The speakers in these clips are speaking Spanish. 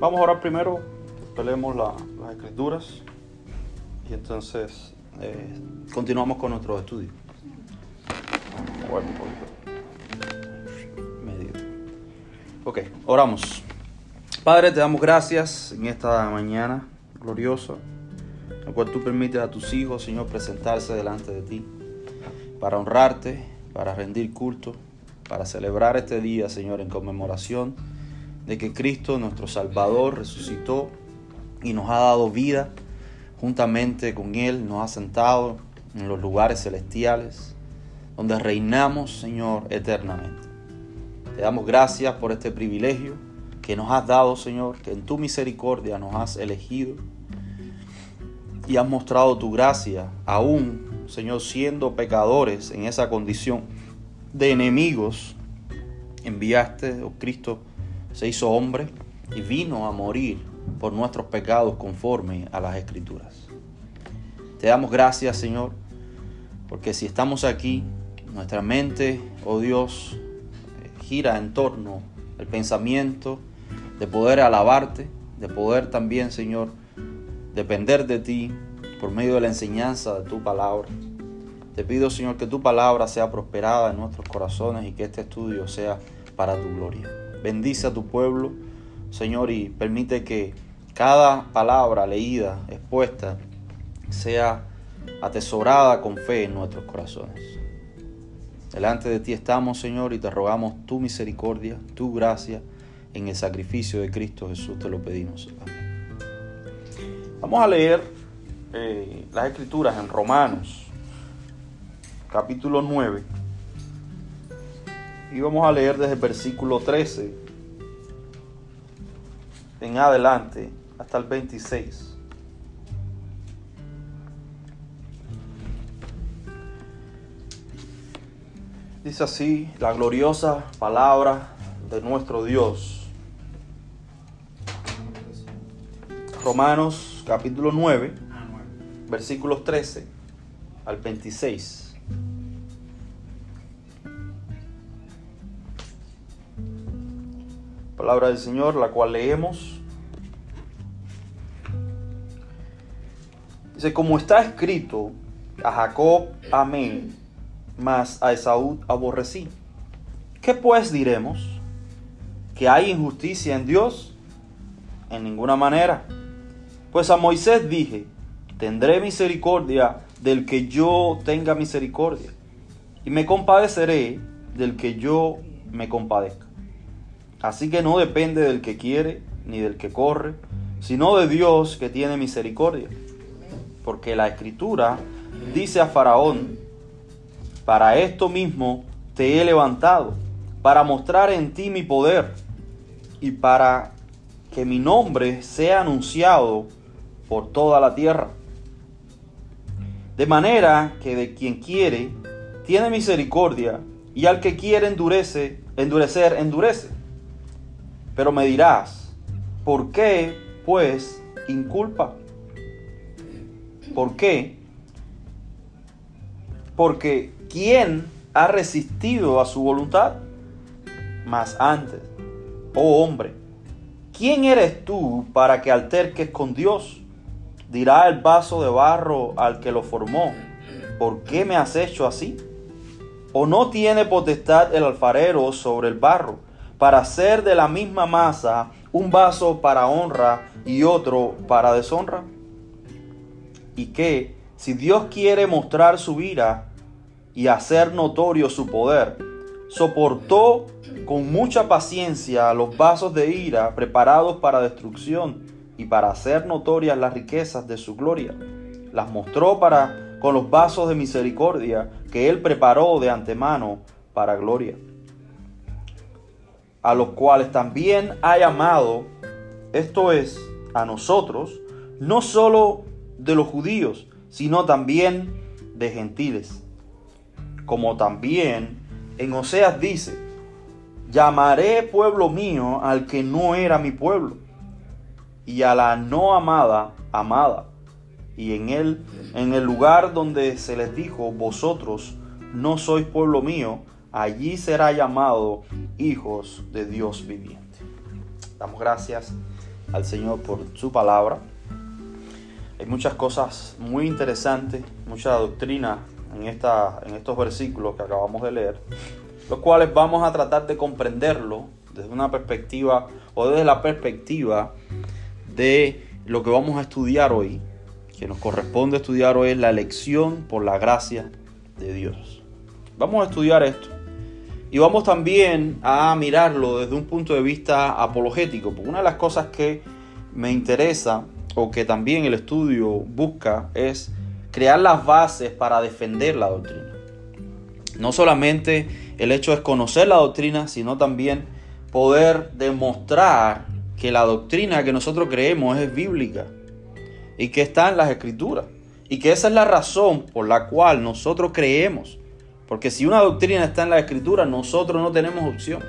Vamos a orar primero, leemos las escrituras y entonces eh, continuamos con nuestro estudio. Bueno. Ok, oramos. Padre, te damos gracias en esta mañana gloriosa, la cual tú permites a tus hijos, Señor, presentarse delante de ti para honrarte, para rendir culto, para celebrar este día, Señor, en conmemoración de que Cristo, nuestro Salvador, resucitó y nos ha dado vida. Juntamente con Él nos ha sentado en los lugares celestiales, donde reinamos, Señor, eternamente. Te damos gracias por este privilegio que nos has dado, Señor, que en tu misericordia nos has elegido y has mostrado tu gracia, aún, Señor, siendo pecadores en esa condición de enemigos, enviaste, oh Cristo, se hizo hombre y vino a morir por nuestros pecados conforme a las escrituras. Te damos gracias, Señor, porque si estamos aquí, nuestra mente, oh Dios, gira en torno al pensamiento de poder alabarte, de poder también, Señor, depender de ti por medio de la enseñanza de tu palabra. Te pido, Señor, que tu palabra sea prosperada en nuestros corazones y que este estudio sea para tu gloria. Bendice a tu pueblo, Señor, y permite que cada palabra leída, expuesta, sea atesorada con fe en nuestros corazones. Delante de ti estamos, Señor, y te rogamos tu misericordia, tu gracia en el sacrificio de Cristo Jesús. Te lo pedimos. Amén. Vamos a leer eh, las escrituras en Romanos, capítulo 9. Y vamos a leer desde el versículo 13 en adelante hasta el 26. Dice así la gloriosa palabra de nuestro Dios. Romanos capítulo 9, versículos 13 al 26. Palabra del Señor, la cual leemos. Dice, como está escrito, a Jacob amé, mas a Esaú aborrecí. ¿Qué pues diremos? ¿Que hay injusticia en Dios? En ninguna manera. Pues a Moisés dije, tendré misericordia del que yo tenga misericordia, y me compadeceré del que yo me compadezca. Así que no depende del que quiere ni del que corre, sino de Dios que tiene misericordia. Porque la escritura dice a Faraón, para esto mismo te he levantado, para mostrar en ti mi poder y para que mi nombre sea anunciado por toda la tierra. De manera que de quien quiere, tiene misericordia, y al que quiere endurece, endurecer, endurece. Pero me dirás, ¿por qué pues inculpa? ¿Por qué? Porque ¿quién ha resistido a su voluntad? Más antes, oh hombre, ¿quién eres tú para que alterques con Dios? Dirá el vaso de barro al que lo formó, ¿por qué me has hecho así? ¿O no tiene potestad el alfarero sobre el barro? Para hacer de la misma masa un vaso para honra y otro para deshonra? Y que, si Dios quiere mostrar su ira y hacer notorio su poder, soportó con mucha paciencia los vasos de ira preparados para destrucción y para hacer notorias las riquezas de su gloria. Las mostró para con los vasos de misericordia que él preparó de antemano para gloria a los cuales también ha llamado, esto es, a nosotros, no solo de los judíos, sino también de gentiles. Como también en Oseas dice, llamaré pueblo mío al que no era mi pueblo, y a la no amada, amada. Y en él, en el lugar donde se les dijo, vosotros no sois pueblo mío, allí será llamado hijos de Dios viviente. Damos gracias al Señor por su palabra. Hay muchas cosas muy interesantes, mucha doctrina en, esta, en estos versículos que acabamos de leer, los cuales vamos a tratar de comprenderlo desde una perspectiva o desde la perspectiva de lo que vamos a estudiar hoy, que nos corresponde estudiar hoy es la elección por la gracia de Dios. Vamos a estudiar esto y vamos también a mirarlo desde un punto de vista apologético, porque una de las cosas que me interesa o que también el estudio busca es crear las bases para defender la doctrina. No solamente el hecho es conocer la doctrina, sino también poder demostrar que la doctrina que nosotros creemos es bíblica y que está en las escrituras y que esa es la razón por la cual nosotros creemos. Porque si una doctrina está en la escritura, nosotros no tenemos opción.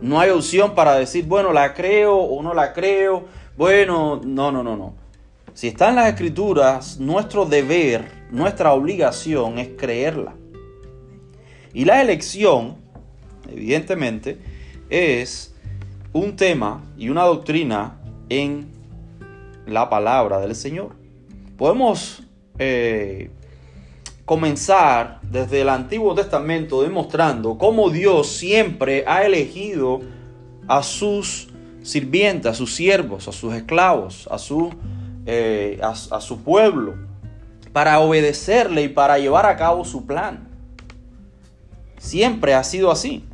No hay opción para decir, bueno, la creo o no la creo. Bueno, no, no, no, no. Si está en las escrituras, nuestro deber, nuestra obligación es creerla. Y la elección, evidentemente, es un tema y una doctrina en la palabra del Señor. Podemos eh, comenzar desde el Antiguo Testamento demostrando cómo Dios siempre ha elegido a sus sirvientes, a sus siervos, a sus esclavos, a su, eh, a su pueblo, para obedecerle y para llevar a cabo su plan. Siempre ha sido así.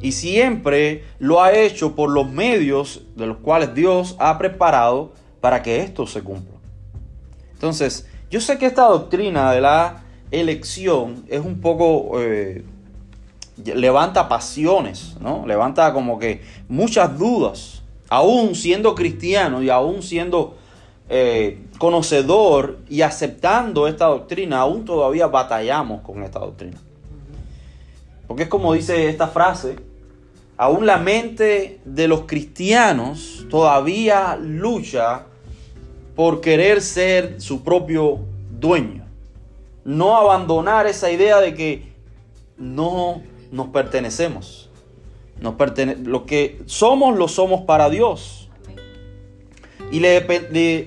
Y siempre lo ha hecho por los medios de los cuales Dios ha preparado para que esto se cumpla. Entonces, yo sé que esta doctrina de la elección es un poco... Eh, levanta pasiones, ¿no? Levanta como que muchas dudas. Aún siendo cristiano y aún siendo eh, conocedor y aceptando esta doctrina, aún todavía batallamos con esta doctrina. Porque es como dice esta frase, aún la mente de los cristianos todavía lucha por querer ser su propio dueño. No abandonar esa idea de que no nos pertenecemos. Nos lo que somos lo somos para Dios. Y le,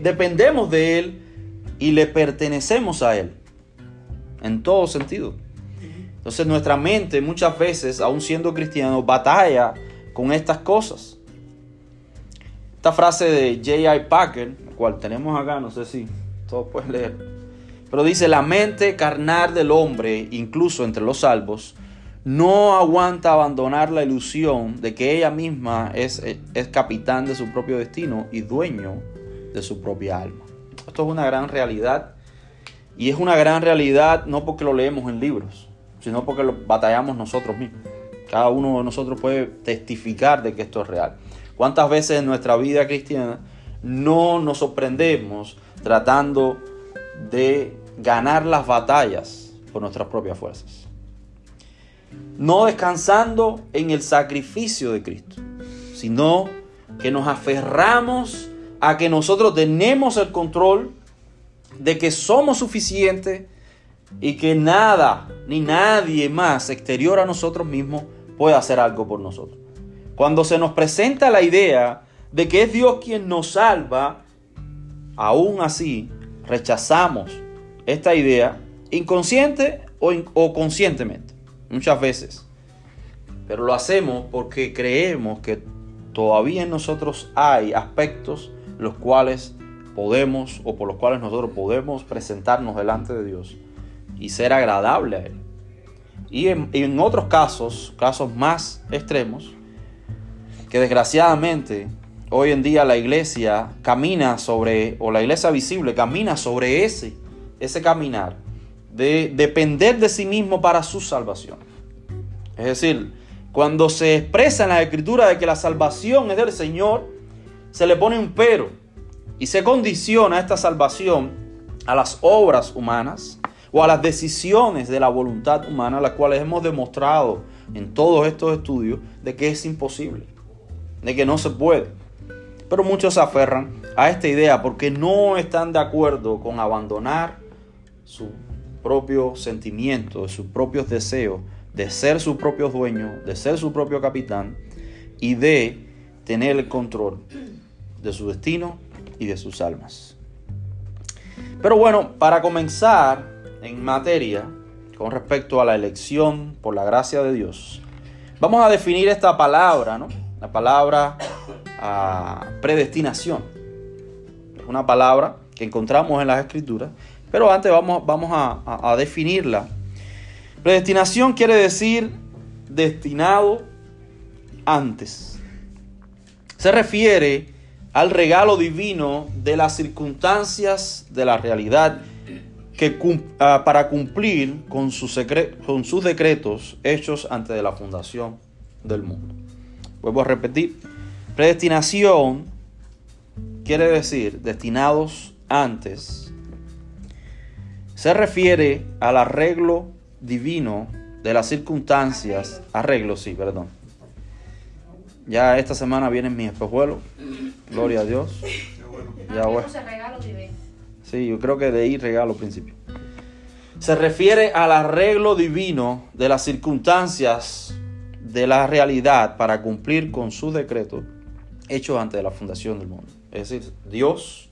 dependemos de Él y le pertenecemos a Él. En todo sentido. Entonces nuestra mente muchas veces, aún siendo cristianos, batalla con estas cosas. Esta frase de J.I. Packer, cual tenemos acá, no sé si todos pueden leer, pero dice, la mente carnal del hombre, incluso entre los salvos, no aguanta abandonar la ilusión de que ella misma es, es capitán de su propio destino y dueño de su propia alma. Esto es una gran realidad y es una gran realidad no porque lo leemos en libros, sino porque lo batallamos nosotros mismos. Cada uno de nosotros puede testificar de que esto es real. ¿Cuántas veces en nuestra vida cristiana no nos sorprendemos tratando de ganar las batallas por nuestras propias fuerzas? no descansando en el sacrificio de Cristo, sino que nos aferramos a que nosotros tenemos el control de que somos suficientes y que nada ni nadie más exterior a nosotros mismos puede hacer algo por nosotros. Cuando se nos presenta la idea de que es Dios quien nos salva, aún así rechazamos esta idea inconsciente o, o conscientemente muchas veces. Pero lo hacemos porque creemos que todavía en nosotros hay aspectos los cuales podemos o por los cuales nosotros podemos presentarnos delante de Dios y ser agradable a Él. Y en, en otros casos, casos más extremos, que desgraciadamente hoy en día la iglesia camina sobre, o la iglesia visible camina sobre ese, ese caminar de depender de sí mismo para su salvación. Es decir, cuando se expresa en la escritura de que la salvación es del Señor, se le pone un pero y se condiciona esta salvación a las obras humanas o a las decisiones de la voluntad humana, las cuales hemos demostrado en todos estos estudios de que es imposible, de que no se puede. Pero muchos se aferran a esta idea porque no están de acuerdo con abandonar su propio sentimiento, sus propios deseos, de ser su propio dueño, de ser su propio capitán y de tener el control de su destino y de sus almas. Pero bueno, para comenzar en materia con respecto a la elección por la gracia de Dios, vamos a definir esta palabra, ¿no? La palabra ah, predestinación. Es una palabra que encontramos en las escrituras, pero antes vamos, vamos a, definirla. Predestinación quiere decir destinado antes. Se refiere al regalo divino de las circunstancias de la realidad que, ah, para cumplir con, con sus decretos hechos antes de la fundación del mundo. Vuelvo a repetir, predestinación quiere decir destinados antes. Se refiere al arreglo divino de las circunstancias, arreglo, sí, perdón. Ya esta semana vienen mis espejuelos, gloria a Dios. Ya bueno. Sí, yo creo que de ahí regalo principio. Se refiere al arreglo divino de las circunstancias de la realidad para cumplir con su decreto hecho antes de la fundación del mundo. Es decir, Dios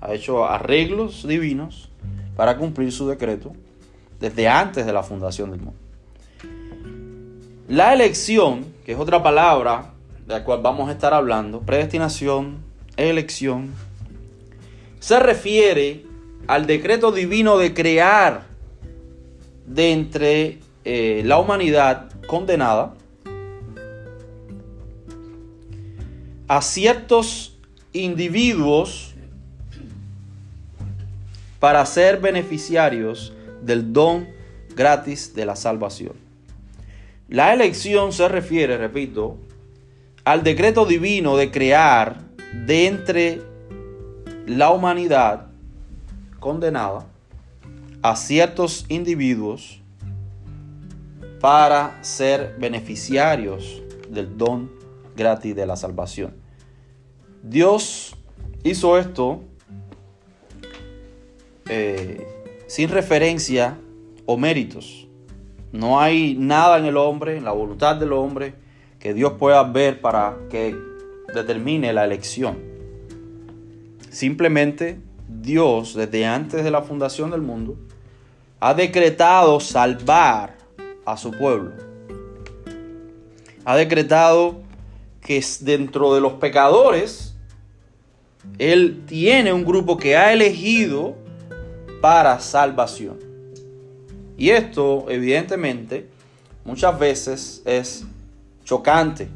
ha hecho arreglos divinos para cumplir su decreto desde antes de la fundación del mundo. La elección, que es otra palabra de la cual vamos a estar hablando, predestinación, elección, se refiere al decreto divino de crear de entre eh, la humanidad condenada a ciertos individuos para ser beneficiarios del don gratis de la salvación. La elección se refiere, repito, al decreto divino de crear de entre la humanidad condenada a ciertos individuos para ser beneficiarios del don gratis de la salvación. Dios hizo esto eh, sin referencia o méritos. No hay nada en el hombre, en la voluntad del hombre, que Dios pueda ver para que determine la elección. Simplemente Dios, desde antes de la fundación del mundo, ha decretado salvar a su pueblo. Ha decretado que dentro de los pecadores, Él tiene un grupo que ha elegido para salvación. Y esto, evidentemente, muchas veces es chocante.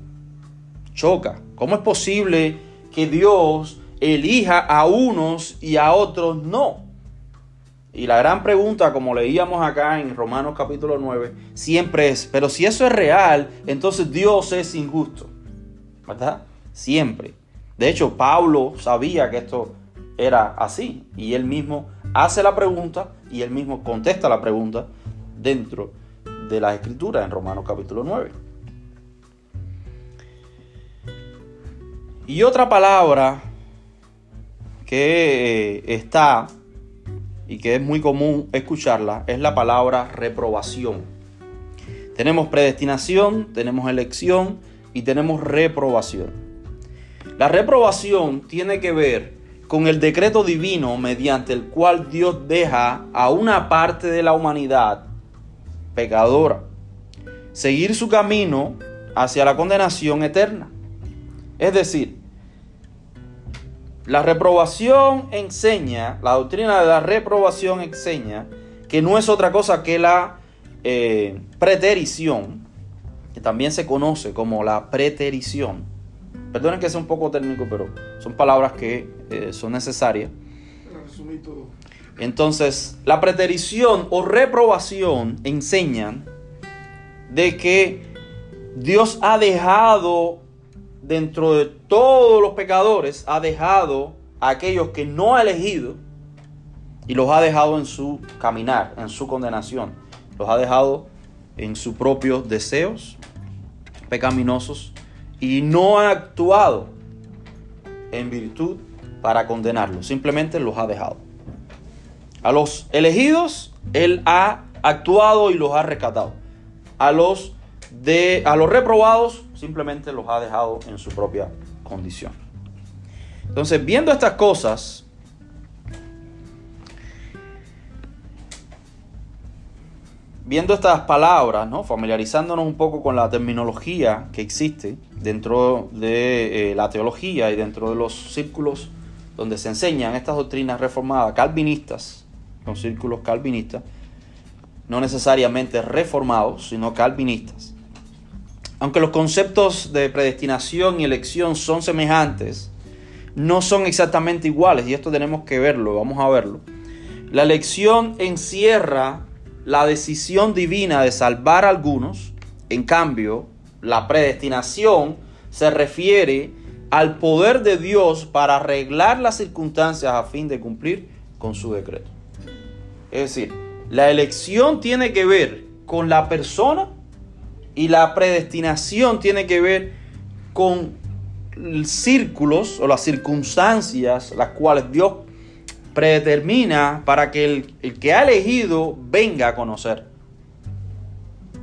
Choca. ¿Cómo es posible que Dios elija a unos y a otros no? Y la gran pregunta, como leíamos acá en Romanos capítulo 9, siempre es, pero si eso es real, entonces Dios es injusto. ¿Verdad? Siempre. De hecho, Pablo sabía que esto era así. Y él mismo hace la pregunta y él mismo contesta la pregunta dentro de la escritura en Romanos capítulo 9. Y otra palabra que eh, está y que es muy común escucharla es la palabra reprobación. Tenemos predestinación, tenemos elección y tenemos reprobación. La reprobación tiene que ver con el decreto divino mediante el cual Dios deja a una parte de la humanidad pecadora seguir su camino hacia la condenación eterna. Es decir, la reprobación enseña, la doctrina de la reprobación enseña que no es otra cosa que la eh, preterición, que también se conoce como la preterición Perdonen que sea un poco técnico, pero son palabras que eh, son necesarias. Entonces, la preterición o reprobación enseñan de que Dios ha dejado dentro de todos los pecadores, ha dejado a aquellos que no ha elegido y los ha dejado en su caminar, en su condenación. Los ha dejado en sus propios deseos pecaminosos y no ha actuado en virtud para condenarlos, simplemente los ha dejado. A los elegidos, Él ha actuado y los ha rescatado. A los, de, a los reprobados, simplemente los ha dejado en su propia condición. Entonces, viendo estas cosas, viendo estas palabras, ¿no? familiarizándonos un poco con la terminología que existe dentro de eh, la teología y dentro de los círculos donde se enseñan estas doctrinas reformadas, calvinistas, los círculos calvinistas, no necesariamente reformados, sino calvinistas. Aunque los conceptos de predestinación y elección son semejantes, no son exactamente iguales, y esto tenemos que verlo, vamos a verlo. La elección encierra la decisión divina de salvar a algunos, en cambio, la predestinación se refiere al poder de Dios para arreglar las circunstancias a fin de cumplir con su decreto. Es decir, la elección tiene que ver con la persona y la predestinación tiene que ver con círculos o las circunstancias las cuales Dios predetermina para que el, que ha elegido venga a conocer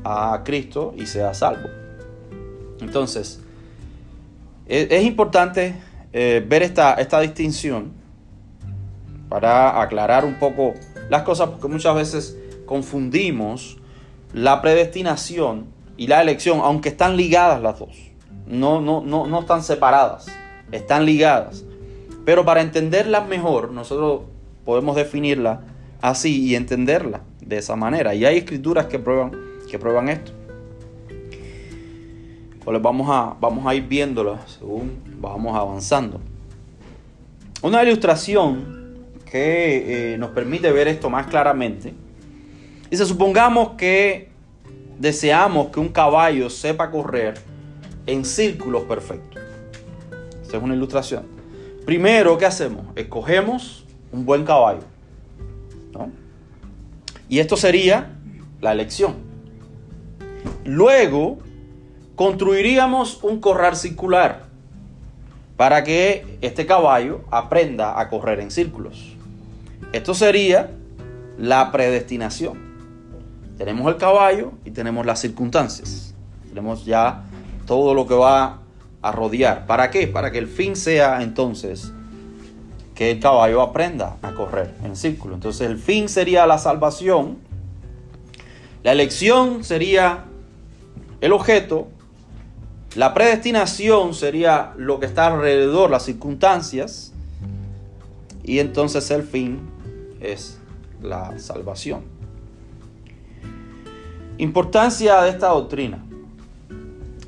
a Cristo y sea salvo. Entonces, es, importante eh, ver esta, esta distinción para aclarar un poco las cosas, porque muchas veces confundimos la predestinación y la elección, aunque están ligadas las dos. No, no, no, no están separadas, están ligadas. Pero para entenderlas mejor, nosotros podemos definirla así y entenderla de esa manera. Y hay escrituras que prueban, que prueban esto. Pues vamos a, vamos a ir viéndolas según vamos avanzando. Una ilustración que eh, nos permite ver esto más claramente. Dice, supongamos que deseamos que un caballo sepa correr en círculos perfectos. Esta es una ilustración. Primero, ¿qué hacemos? Escogemos un buen caballo. Y esto sería la elección. Luego, construiríamos un corral circular para que este caballo aprenda a correr en círculos. Esto sería la predestinación. Tenemos el caballo y tenemos las circunstancias. Tenemos ya todo lo que va a rodear. ¿Para qué? Para que el fin sea entonces que el caballo aprenda a correr en círculo. Entonces el fin sería la salvación. La elección sería el objeto. La predestinación sería lo que está alrededor, las circunstancias. Y entonces el fin es la salvación. Importancia de esta doctrina.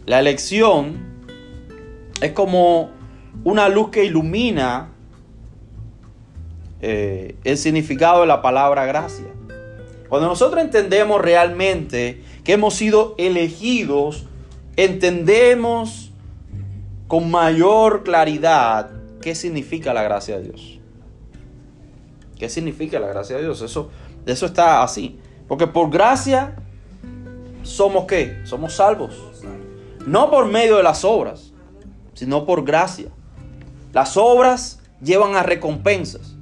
La elección es como una luz que ilumina eh, el significado de la palabra gracia. Cuando nosotros entendemos realmente que hemos sido elegidos, entendemos con mayor claridad qué significa la gracia de Dios. ¿Qué significa la gracia de Dios? Eso, eso está así. Porque por gracia somos qué? Somos salvos. No por medio de las obras, sino por gracia. Las obras llevan a recompensas.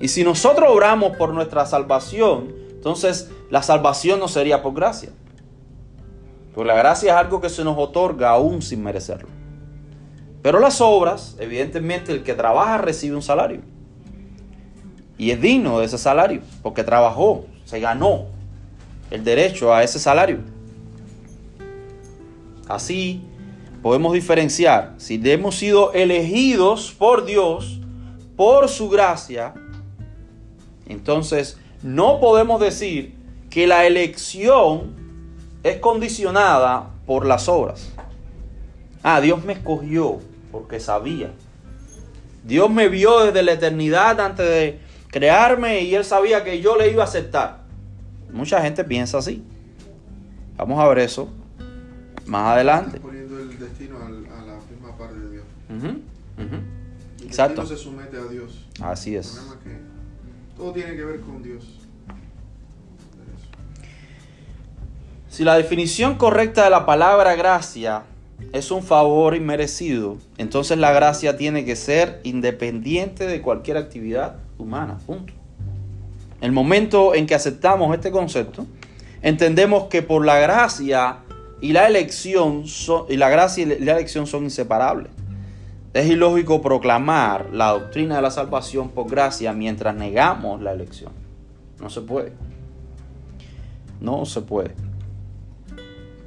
Y si nosotros oramos por nuestra salvación, entonces la salvación no sería por gracia. Porque la gracia es algo que se nos otorga aún sin merecerlo. Pero las obras, evidentemente el que trabaja recibe un salario. Y es digno de ese salario, porque trabajó, se ganó el derecho a ese salario. Así podemos diferenciar si hemos sido elegidos por Dios, por su gracia, entonces, no podemos decir que la elección es condicionada por las obras. Ah, Dios me escogió porque sabía. Dios me vio desde la eternidad antes de crearme y Él sabía que yo le iba a aceptar. Mucha gente piensa así. Vamos a ver eso más adelante. poniendo el destino a la misma parte de Dios. Exacto. se somete a Dios. Así es. Todo tiene que ver con Dios. Si la definición correcta de la palabra gracia es un favor inmerecido, entonces la gracia tiene que ser independiente de cualquier actividad humana. Punto. El momento en que aceptamos este concepto, entendemos que por la gracia y la elección y la gracia y la elección son inseparables. Es ilógico proclamar la doctrina de la salvación por gracia mientras negamos la elección. No se puede. No se puede.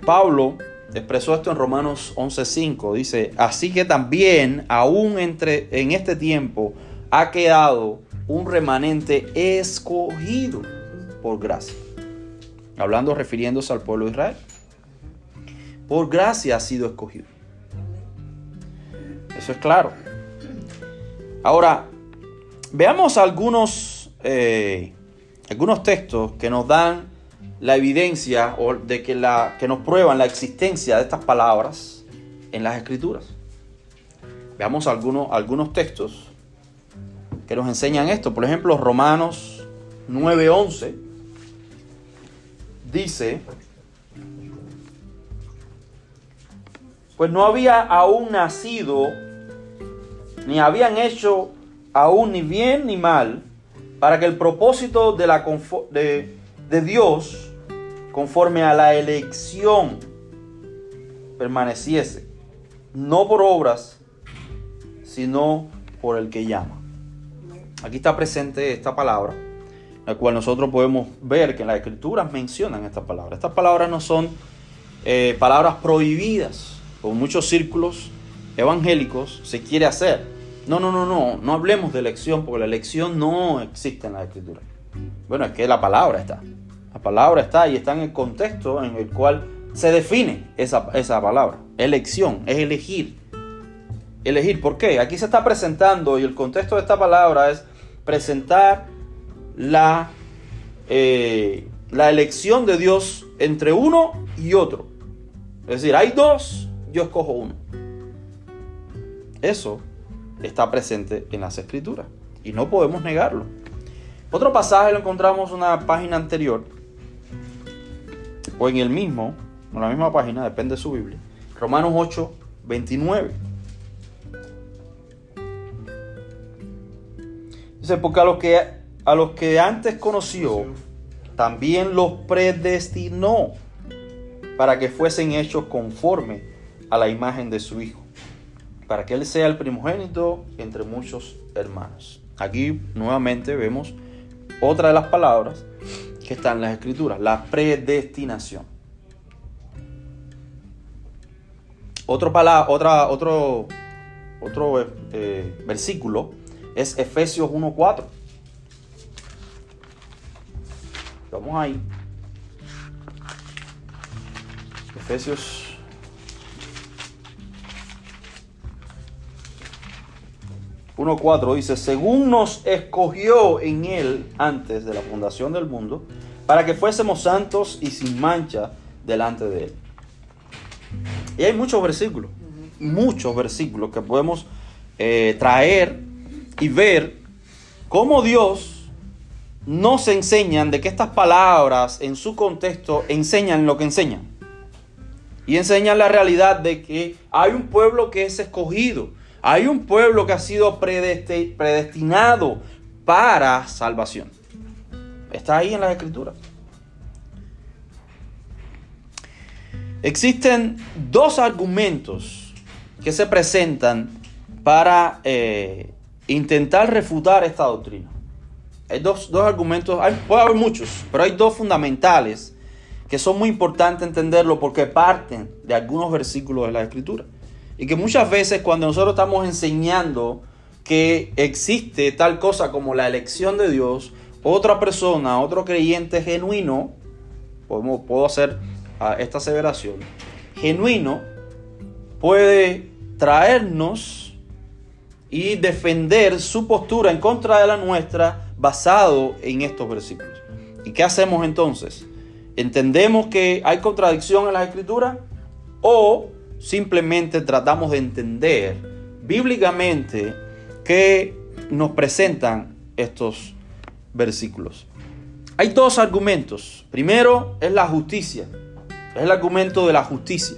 Pablo expresó esto en Romanos 11:5. Dice, así que también aún entre, en este tiempo ha quedado un remanente escogido por gracia. Hablando, refiriéndose al pueblo de Israel. Por gracia ha sido escogido. Eso es claro. Ahora, veamos algunos, eh, algunos textos que nos dan la evidencia o de que, la, que nos prueban la existencia de estas palabras en las escrituras. Veamos algunos, algunos textos que nos enseñan esto. Por ejemplo, Romanos 9:11 dice, pues no había aún nacido, ni habían hecho aún ni bien ni mal, para que el propósito de, la de, de Dios, conforme a la elección, permaneciese, no por obras, sino por el que llama. Aquí está presente esta palabra, la cual nosotros podemos ver que en las escrituras mencionan esta palabra. Estas palabras no son eh, palabras prohibidas, como muchos círculos evangélicos se quiere hacer. No, no, no, no, no hablemos de elección, porque la elección no existe en la escritura. Bueno, es que la palabra está. La palabra está y está en el contexto en el cual se define esa, esa palabra. Elección, es elegir. Elegir, ¿por qué? Aquí se está presentando y el contexto de esta palabra es presentar la, eh, la elección de Dios entre uno y otro. Es decir, hay dos, yo escojo uno. Eso está presente en las escrituras y no podemos negarlo. Otro pasaje lo encontramos en una página anterior o en el mismo, en la misma página, depende de su Biblia. Romanos 8, 29. Dice, porque a los que, a los que antes conoció, también los predestinó para que fuesen hechos conforme a la imagen de su Hijo, para que Él sea el primogénito entre muchos hermanos. Aquí nuevamente vemos otra de las palabras que están en las escrituras, la predestinación. Otro, otra, otro, otro eh, versículo es Efesios 1.4. Vamos ahí. Efesios 1.4 dice, según nos escogió en él antes de la fundación del mundo, para que fuésemos santos y sin mancha delante de él. Y hay muchos versículos, muchos versículos que podemos eh, traer y ver cómo Dios nos enseñan de que estas palabras en su contexto enseñan lo que enseñan. Y enseñan la realidad de que hay un pueblo que es escogido, hay un pueblo que ha sido predestinado para salvación. Está ahí en las escrituras. Existen dos argumentos que se presentan para eh, intentar refutar esta doctrina. Hay dos, argumentos, hay, puede haber muchos, pero hay dos fundamentales que son muy importantes entenderlo porque parten de algunos versículos de la Escritura. Y que muchas veces cuando nosotros estamos enseñando que existe tal cosa como la elección de Dios, otra persona, otro creyente genuino, podemos, puedo hacer ah, esta aseveración, genuino puede traernos y defender su postura en contra de la nuestra basado en estos versículos. ¿Y qué hacemos entonces? ¿Entendemos que hay contradicción en la escritura o simplemente tratamos de entender bíblicamente que nos presentan estos versículos? Hay dos argumentos. Primero es la justicia. Es el argumento de la justicia.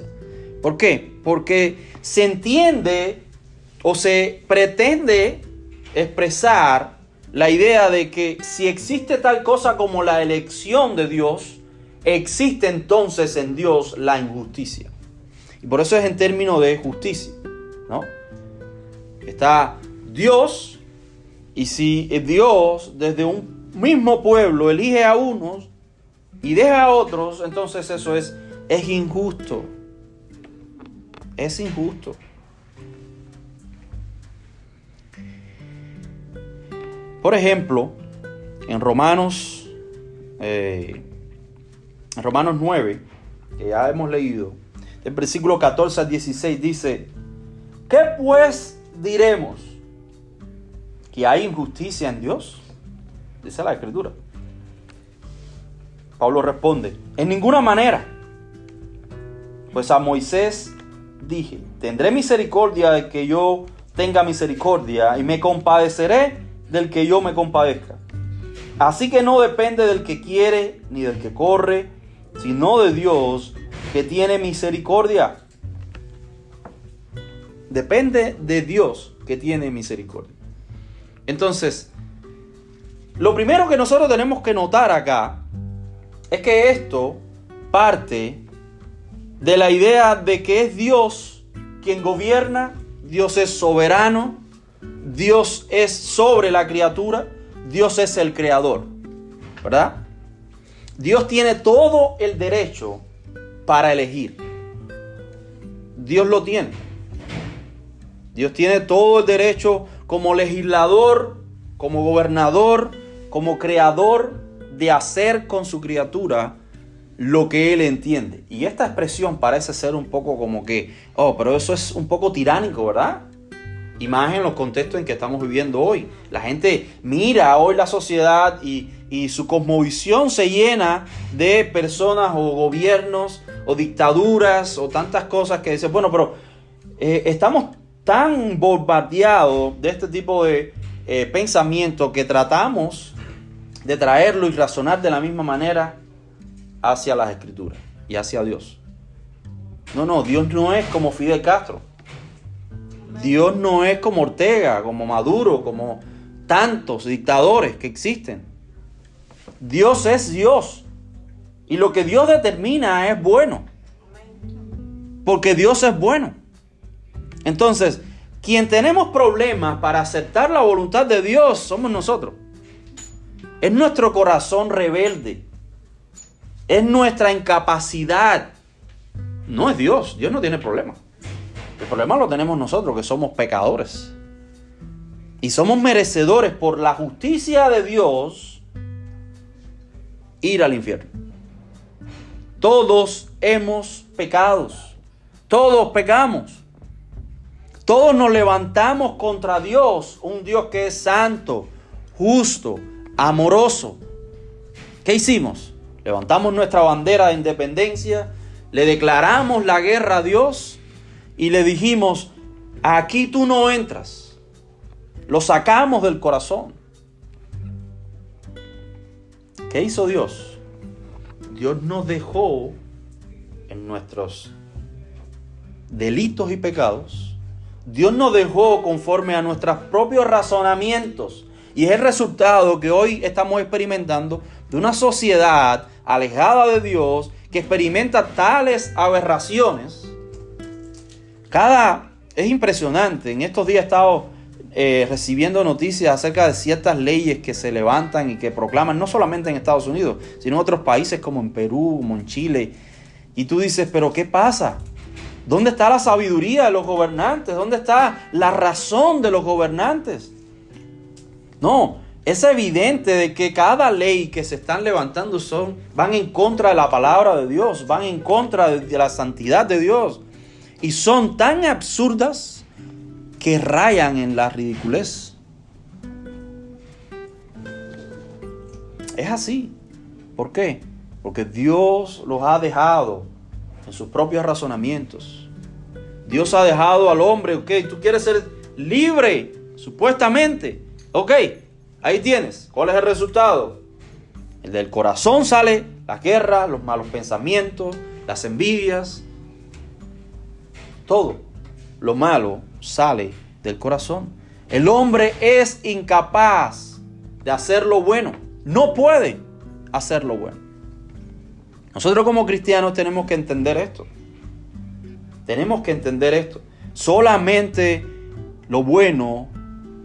¿Por qué? Porque se entiende o se pretende expresar la idea de que si existe tal cosa como la elección de Dios, existe entonces en Dios la injusticia. Y por eso es en términos de justicia, ¿no? Está Dios, y si Dios desde un mismo pueblo elige a unos y deja a otros, entonces eso es, es injusto. Es injusto. Por ejemplo, en Romanos, eh, en Romanos 9, que ya hemos leído, el versículo 14 al 16 dice, ¿qué pues diremos? ¿Que hay injusticia en Dios? Dice la escritura. Pablo responde, en ninguna manera. Pues a Moisés dije, tendré misericordia de que yo tenga misericordia y me compadeceré del que yo me compadezca. Así que no depende del que quiere ni del que corre, sino de Dios que tiene misericordia. Depende de Dios que tiene misericordia. Entonces, lo primero que nosotros tenemos que notar acá es que esto parte de la idea de que es Dios quien gobierna, Dios es soberano, Dios es sobre la criatura, Dios es el creador, ¿verdad? Dios tiene todo el derecho para elegir. Dios lo tiene. Dios tiene todo el derecho como legislador, como gobernador, como creador de hacer con su criatura lo que él entiende. Y esta expresión parece ser un poco como que, oh, pero eso es un poco tiránico, ¿verdad? y en los contextos en que estamos viviendo hoy. La gente mira hoy la sociedad y, su cosmovisión se llena de personas o gobiernos o dictaduras o tantas cosas que dicen, bueno, pero eh, estamos tan bombardeados de este tipo de eh, pensamiento que tratamos de traerlo y razonar de la misma manera hacia las escrituras y hacia Dios. No, no, Dios no es como Fidel Castro. Dios no es como Ortega, como Maduro, como tantos dictadores que existen. Dios es Dios. Y lo que Dios determina es bueno. Porque Dios es bueno. Entonces, quien tenemos problemas para aceptar la voluntad de Dios somos nosotros. Es nuestro corazón rebelde. Es nuestra incapacidad. No es Dios. Dios no tiene problemas. El problema lo tenemos nosotros, que somos pecadores. Y somos merecedores por la justicia de Dios ir al infierno. Todos hemos pecados. Todos pecamos. Todos nos levantamos contra Dios, un Dios que es santo, justo, amoroso. ¿Qué hicimos? Levantamos nuestra bandera de independencia, le declaramos la guerra a Dios y le dijimos, aquí tú no entras. Lo sacamos del corazón. ¿Qué hizo Dios? Dios nos dejó en nuestros delitos y pecados. Dios nos dejó conforme a nuestros propios razonamientos. Y es el resultado que hoy estamos experimentando de una sociedad alejada de Dios que experimenta tales aberraciones cada, es impresionante, en estos días he estado eh, recibiendo noticias acerca de ciertas leyes que se levantan y que proclaman, no solamente en Estados Unidos, sino en otros países como en Perú, como en Chile. Y tú dices, pero ¿qué pasa? ¿Dónde está la sabiduría de los gobernantes? ¿Dónde está la razón de los gobernantes? No, es evidente de que cada ley que se están levantando son, van en contra de la palabra de Dios, van en contra de la santidad de Dios y son tan absurdas que rayan en la ridiculez. Es así. ¿Por qué? Porque Dios los ha dejado en sus propios razonamientos. Dios ha dejado al hombre, ok, tú quieres ser libre, supuestamente. Ok, ahí tienes. ¿Cuál es el resultado? El del corazón sale la guerra, los malos pensamientos, las envidias, todo lo malo sale del corazón. El hombre es incapaz de hacer lo bueno. No puede hacer lo bueno. Nosotros como cristianos tenemos que entender esto. Tenemos que entender esto. Solamente lo bueno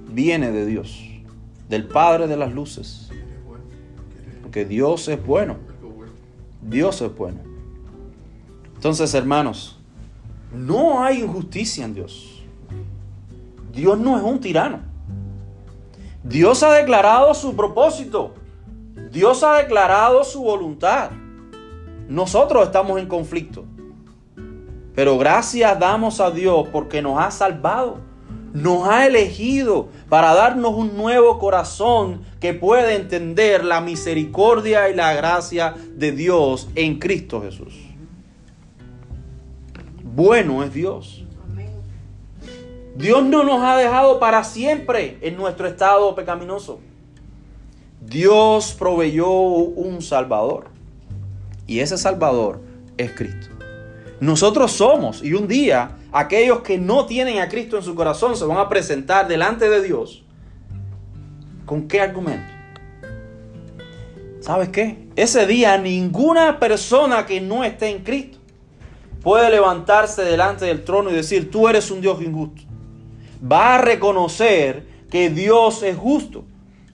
viene de Dios, del Padre de las luces. Porque Dios es bueno. Dios es bueno. Entonces, hermanos, no hay injusticia en Dios. Dios no es un tirano. Dios ha declarado su propósito. Dios ha declarado su voluntad. Nosotros estamos en conflicto. Pero gracias damos a Dios porque nos ha salvado. Nos ha elegido para darnos un nuevo corazón que puede entender la misericordia y la gracia de Dios en Cristo Jesús. Bueno es Dios. Dios no nos ha dejado para siempre en nuestro estado pecaminoso. Dios proveyó un Salvador. Y ese Salvador es Cristo. Nosotros somos, y un día aquellos que no tienen a Cristo en su corazón se van a presentar delante de Dios. ¿Con qué argumento? ¿Sabes qué? Ese día ninguna persona que no esté en Cristo puede levantarse delante del trono y decir, tú eres un Dios injusto. Va a reconocer que Dios es justo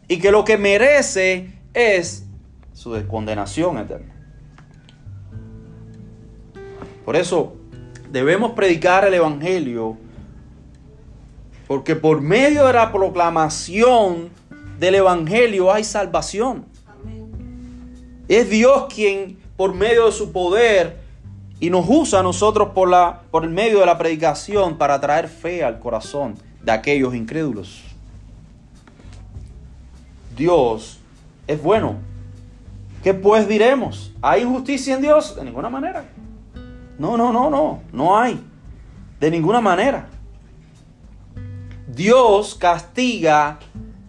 y que lo que merece es su condenación eterna. Por eso debemos predicar el Evangelio, porque por medio de la proclamación del Evangelio hay salvación. Es Dios quien, por medio de su poder, y nos usa a nosotros por, la, por el medio de la predicación para traer fe al corazón de aquellos incrédulos. Dios es bueno. ¿Qué pues diremos? ¿Hay injusticia en Dios? De ninguna manera. No, no, no, no. No hay. De ninguna manera. Dios castiga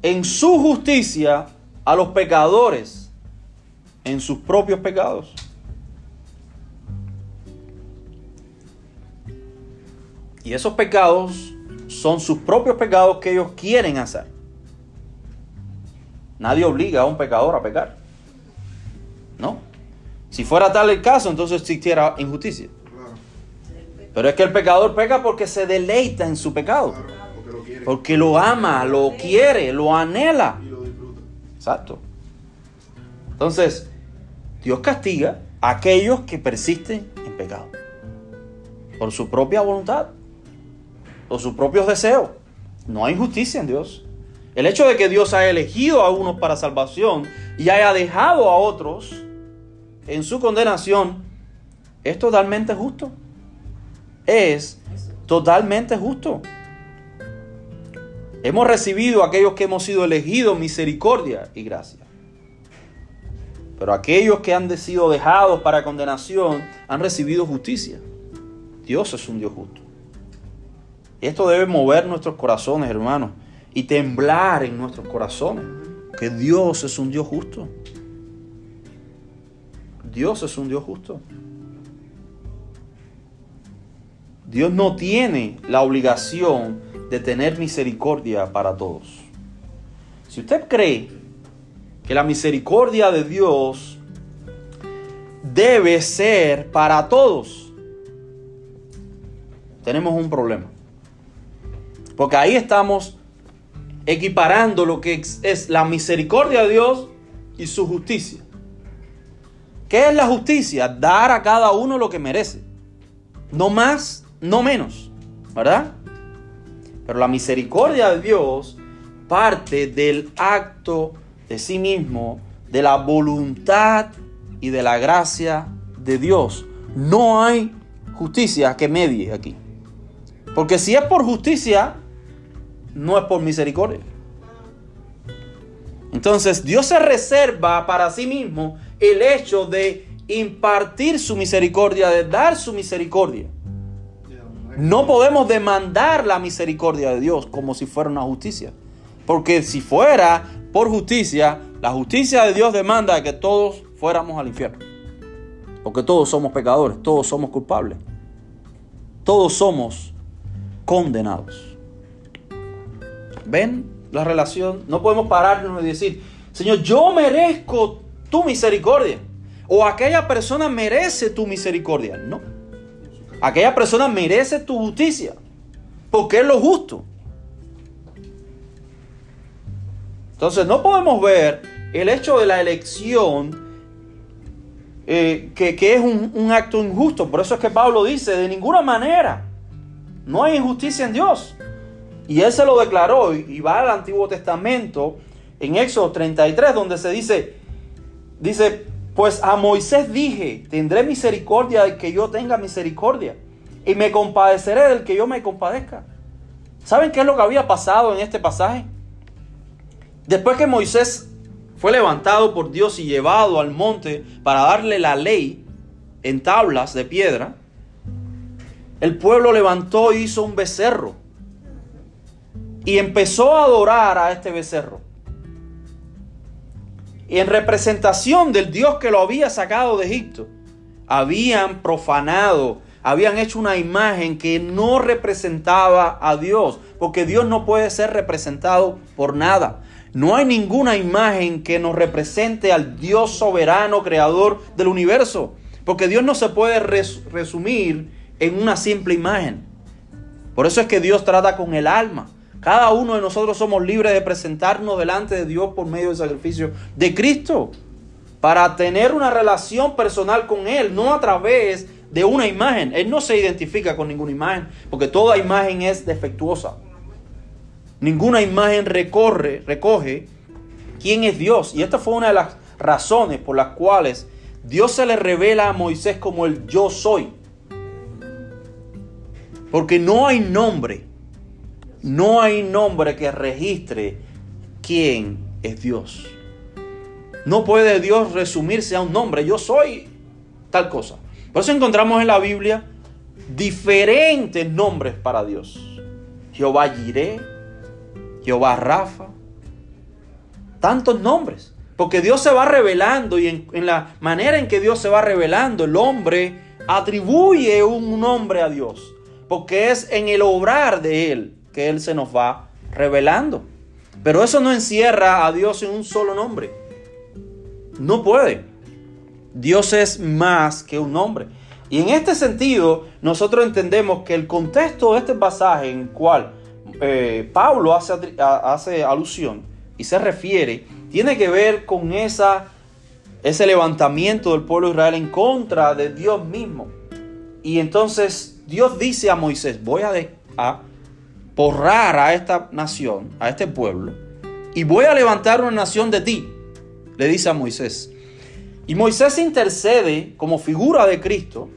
en su justicia a los pecadores en sus propios pecados. Y esos pecados son sus propios pecados que ellos quieren hacer. Nadie obliga a un pecador a pecar. ¿No? Si fuera tal el caso, entonces existiera injusticia. Pero es que el pecador peca porque se deleita en su pecado. porque lo quiere. Porque lo ama, lo quiere, lo anhela. Y lo disfruta. Exacto. Entonces, Dios castiga a aquellos que persisten en pecado. Por su propia voluntad. Por sus propios deseos. No hay justicia en Dios. El hecho de que Dios haya elegido a unos para salvación y haya dejado a otros en su condenación es totalmente justo. Es totalmente justo. Hemos recibido aquellos que hemos sido elegidos misericordia y gracia. Pero aquellos que han sido dejados para condenación han recibido justicia. Dios es un Dios justo. Esto debe mover nuestros corazones, hermanos, y temblar en nuestros corazones. Que Dios es un Dios justo. Dios es un Dios justo. Dios no tiene la obligación de tener misericordia para todos. Si usted cree que la misericordia de Dios debe ser para todos, tenemos un problema. Porque ahí estamos equiparando lo que es la misericordia de Dios y su justicia. ¿Qué es la justicia? Dar a cada uno lo que merece. No más, no menos. ¿Verdad? Pero la misericordia de Dios parte del acto de sí mismo, de la voluntad y de la gracia de Dios. No hay justicia que medie aquí. Porque si es por justicia, no es por misericordia. Entonces Dios se reserva para sí mismo el hecho de impartir su misericordia, de dar su misericordia. No podemos demandar la misericordia de Dios como si fuera una justicia. Porque si fuera por justicia, la justicia de Dios demanda que todos fuéramos al infierno. Porque todos somos pecadores, todos somos culpables. Todos somos condenados. ¿Ven la relación? No podemos pararnos y decir, Señor, yo merezco tu misericordia. o aquella persona merece tu misericordia. No. Aquella persona merece tu justicia, porque es lo justo. Entonces no podemos ver el hecho de la elección eh, que, es un, un acto injusto. Por eso es que Pablo dice, de ninguna manera, no hay injusticia en Dios. Y él se lo declaró y va al Antiguo Testamento en Éxodo 33 donde se dice, dice, pues a Moisés dije, tendré misericordia del que yo tenga misericordia y me compadeceré del que yo me compadezca. ¿Saben qué es lo que había pasado en este pasaje? Después que Moisés fue levantado por Dios y llevado al monte para darle la ley en tablas de piedra, el pueblo levantó y hizo un becerro y empezó a adorar a este becerro. Y en representación del Dios que lo había sacado de Egipto, habían profanado, habían hecho una imagen que no representaba a Dios, porque Dios no puede ser representado por nada. No hay ninguna imagen que nos represente al Dios soberano, creador del universo, porque Dios no se puede resumir en una simple imagen. Por eso es que Dios trata con el alma. Cada uno de nosotros somos libres de presentarnos delante de Dios por medio del sacrificio de Cristo. Para tener una relación personal con Él, no a través de una imagen. Él no se identifica con ninguna imagen, porque toda imagen es defectuosa. Ninguna imagen recorre, recoge quién es Dios. Y esta fue una de las razones por las cuales Dios se le revela a Moisés como el yo soy. Porque no hay nombre no hay nombre que registre quién es Dios. No puede Dios resumirse a un nombre. Yo soy tal cosa. Por eso encontramos en la Biblia diferentes nombres para Dios. Jehová Jireh, Jehová Rafa. Tantos nombres. Porque Dios se va revelando y en, en, la manera en que Dios se va revelando, el hombre atribuye un nombre a Dios. Porque es en el obrar de Él que Él se nos va revelando. Pero eso no encierra a Dios en un solo nombre. No puede. Dios es más que un nombre. Y en este sentido, nosotros entendemos que el contexto de este pasaje en el cual eh, Pablo hace, alusión y se refiere, tiene que ver con esa, ese levantamiento del pueblo de Israel en contra de Dios mismo. Y entonces Dios dice a Moisés, voy a, a porrar a esta nación, a este pueblo, y voy a levantar una nación de ti, le dice a Moisés. Y Moisés intercede como figura de Cristo,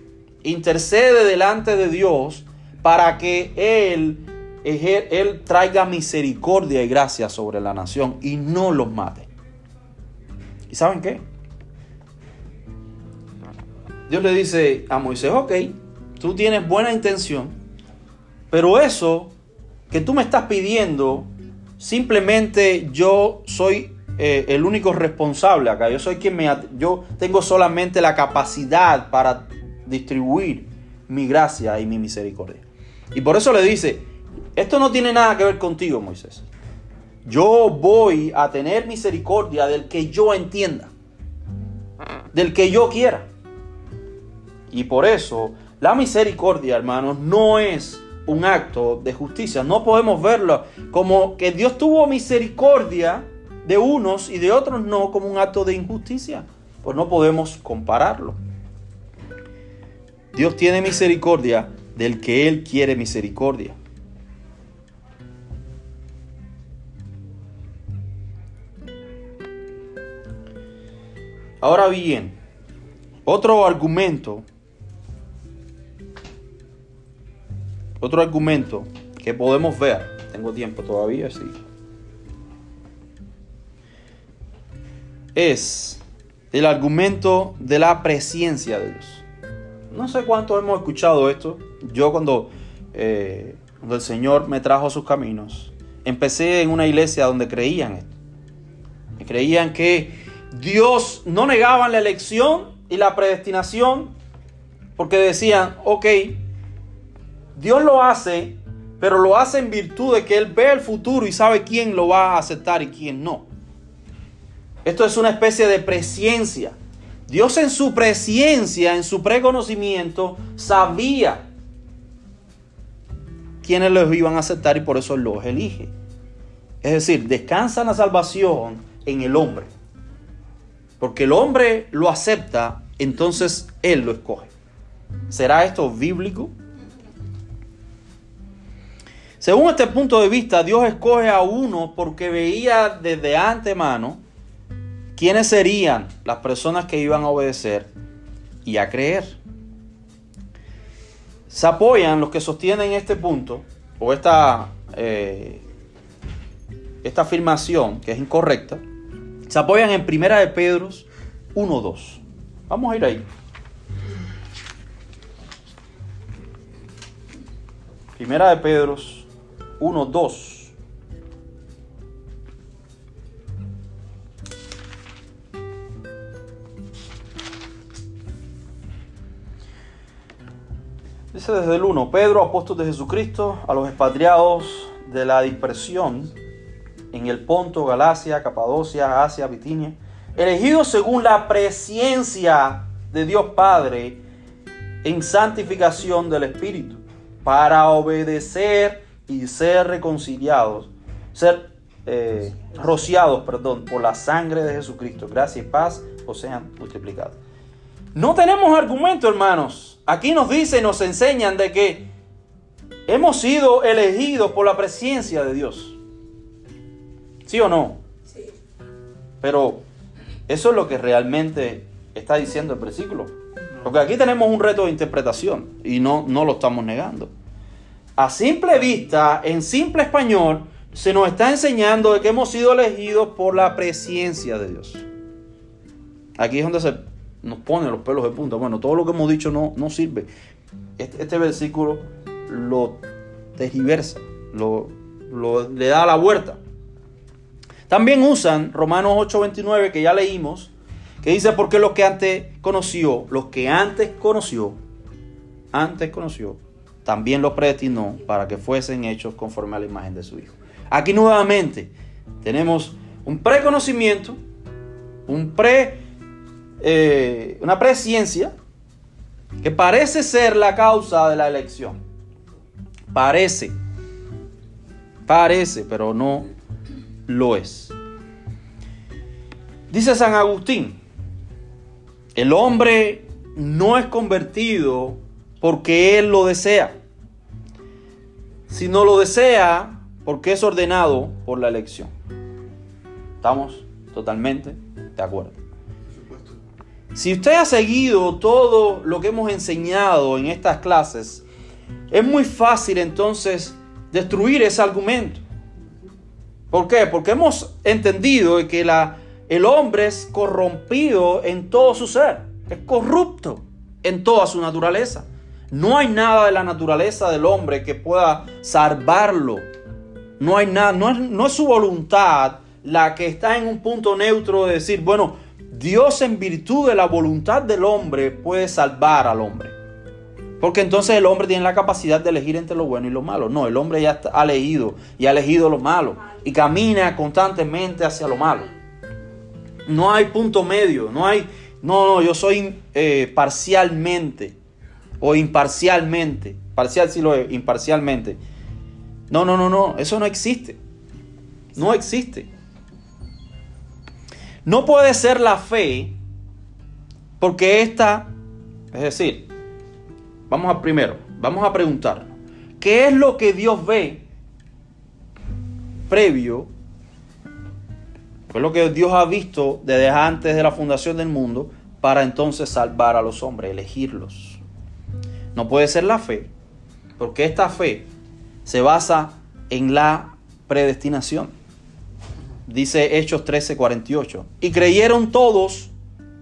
intercede delante de Dios para que Él, él traiga misericordia y gracia sobre la nación y no los mate. ¿Y saben qué? Dios le dice a Moisés, ok, tú tienes buena intención, pero eso que tú me estás pidiendo, simplemente yo soy eh, el único responsable acá. Yo soy quien me... Yo tengo solamente la capacidad para distribuir mi gracia y mi misericordia. Y por eso le dice, esto no tiene nada que ver contigo, Moisés. Yo voy a tener misericordia del que yo entienda, del que yo quiera. Y por eso la misericordia, hermanos, no es un acto de justicia. No podemos verlo como que Dios tuvo misericordia de unos y de otros no como un acto de injusticia. Pues no podemos compararlo. Dios tiene misericordia del que Él quiere misericordia. Ahora bien, otro argumento Otro argumento que podemos ver, tengo tiempo todavía, sí, es el argumento de la presencia de Dios. No sé cuántos hemos escuchado esto. Yo cuando, eh, cuando el Señor me trajo a sus caminos, empecé en una iglesia donde creían esto. Creían que Dios no negaban la elección y la predestinación porque decían, ok, Dios lo hace, pero lo hace en virtud de que Él ve el futuro y sabe quién lo va a aceptar y quién no. Esto es una especie de presciencia. Dios en su presencia, en su preconocimiento, sabía quiénes los iban a aceptar y por eso los elige. Es decir, descansa la salvación en el hombre. Porque el hombre lo acepta, entonces él lo escoge. ¿Será esto bíblico? Según este punto de vista, Dios escoge a uno porque veía desde antemano quiénes serían las personas que iban a obedecer y a creer. Se apoyan los que sostienen este punto o esta, eh, esta afirmación que es incorrecta. Se apoyan en Primera de Pedro 1.2. Vamos a ir ahí. Primera de Pedro 1.2. Dice desde el 1, Pedro, apóstol de Jesucristo, a los expatriados de la dispersión en el Ponto, Galacia, Capadocia, Asia, Bitinia, elegidos según la presencia de Dios Padre en santificación del Espíritu, para obedecer y ser reconciliados, ser eh, rociados, perdón, por la sangre de Jesucristo. Gracias y paz os sean multiplicados. No tenemos argumento, hermanos. Aquí nos dice nos enseñan de que hemos sido elegidos por la presencia de Dios. ¿Sí o no? Sí. Pero eso es lo que realmente está diciendo el versículo. Porque aquí tenemos un reto de interpretación y no, no lo estamos negando. A simple vista, en simple español, se nos está enseñando de que hemos sido elegidos por la presencia de Dios. Aquí es donde se nos pone los pelos de punta. Bueno, todo lo que hemos dicho no, no sirve. Este, este versículo lo tergiversa, lo, le da la vuelta. También usan Romanos 8:29 que ya leímos, que dice, porque los que antes conoció, los que antes conoció, antes conoció, también los predestinó para que fuesen hechos conforme a la imagen de su Hijo. Aquí nuevamente tenemos un preconocimiento, un pre eh, una presciencia que parece ser la causa de la elección. Parece. Parece, pero no lo es. Dice San Agustín, el hombre no es convertido porque él lo desea, sino lo desea porque es ordenado por la elección. ¿Estamos totalmente de acuerdo? Si usted ha seguido todo lo que hemos enseñado en estas clases, es muy fácil entonces destruir ese argumento. ¿Por qué? Porque hemos entendido que la, el hombre es corrompido en todo su ser, es corrupto en toda su naturaleza. No hay nada de la naturaleza del hombre que pueda salvarlo. No hay nada, no es, no es su voluntad la que está en un punto neutro de decir, bueno, Dios en virtud de la voluntad del hombre puede salvar al hombre. Porque entonces el hombre tiene la capacidad de elegir entre lo bueno y lo malo. No, el hombre ya ha elegido y ha elegido lo malo y camina constantemente hacia lo malo. No hay punto medio, no hay, no, no, yo soy eh, parcialmente o imparcialmente. Parcial sí lo es, imparcialmente. No, no, no, no, eso no existe. No existe. No puede ser la fe porque esta, es decir, vamos a primero, vamos a preguntarnos, ¿qué es lo que Dios ve previo? ¿Qué es lo que Dios ha visto desde antes de la fundación del mundo para entonces salvar a los hombres, elegirlos? No puede ser la fe, porque esta fe se basa en la predestinación. Dice Hechos 13:48. Y creyeron todos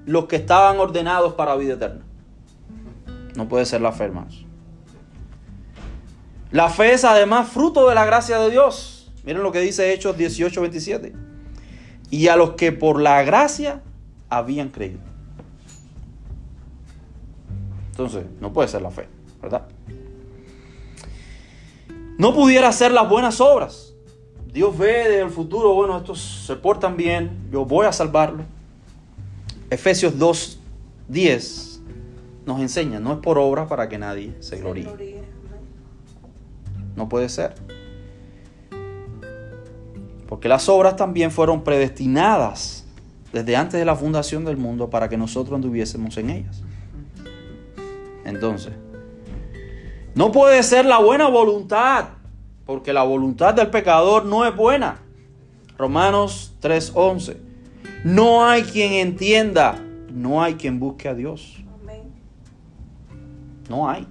los que estaban ordenados para vida eterna. No puede ser la fe, hermanos. La fe es además fruto de la gracia de Dios. Miren lo que dice Hechos 18:27. Y a los que por la gracia habían creído. Entonces, no puede ser la fe, ¿verdad? No pudiera ser las buenas obras Dios ve desde el futuro, bueno, estos se portan bien, yo voy a salvarlo. Efesios 2, 10 nos enseña, no es por obra para que nadie se gloríe. No puede ser. Porque las obras también fueron predestinadas desde antes de la fundación del mundo para que nosotros anduviésemos en ellas. Entonces, no puede ser la buena voluntad, porque la voluntad del pecador no es buena. Romanos 3:11. No hay quien entienda, no hay quien busque a Dios. No hay.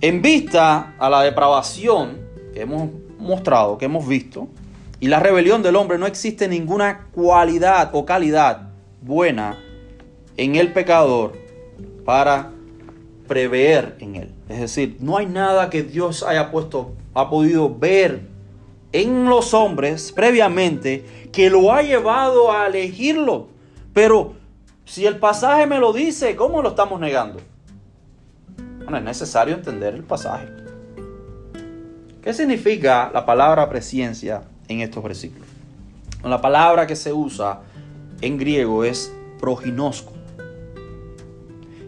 En vista a la depravación que hemos mostrado, que hemos visto, y la rebelión del hombre, no existe ninguna cualidad o calidad buena en el pecador para prever en él. Es decir, no hay nada que Dios haya puesto, ha podido ver en los hombres previamente que lo ha llevado a elegirlo. Pero si el pasaje me lo dice, ¿cómo lo estamos negando? Bueno, es necesario entender el pasaje. ¿Qué significa la palabra presencia en estos versículos? La palabra que se usa en griego es proginosco.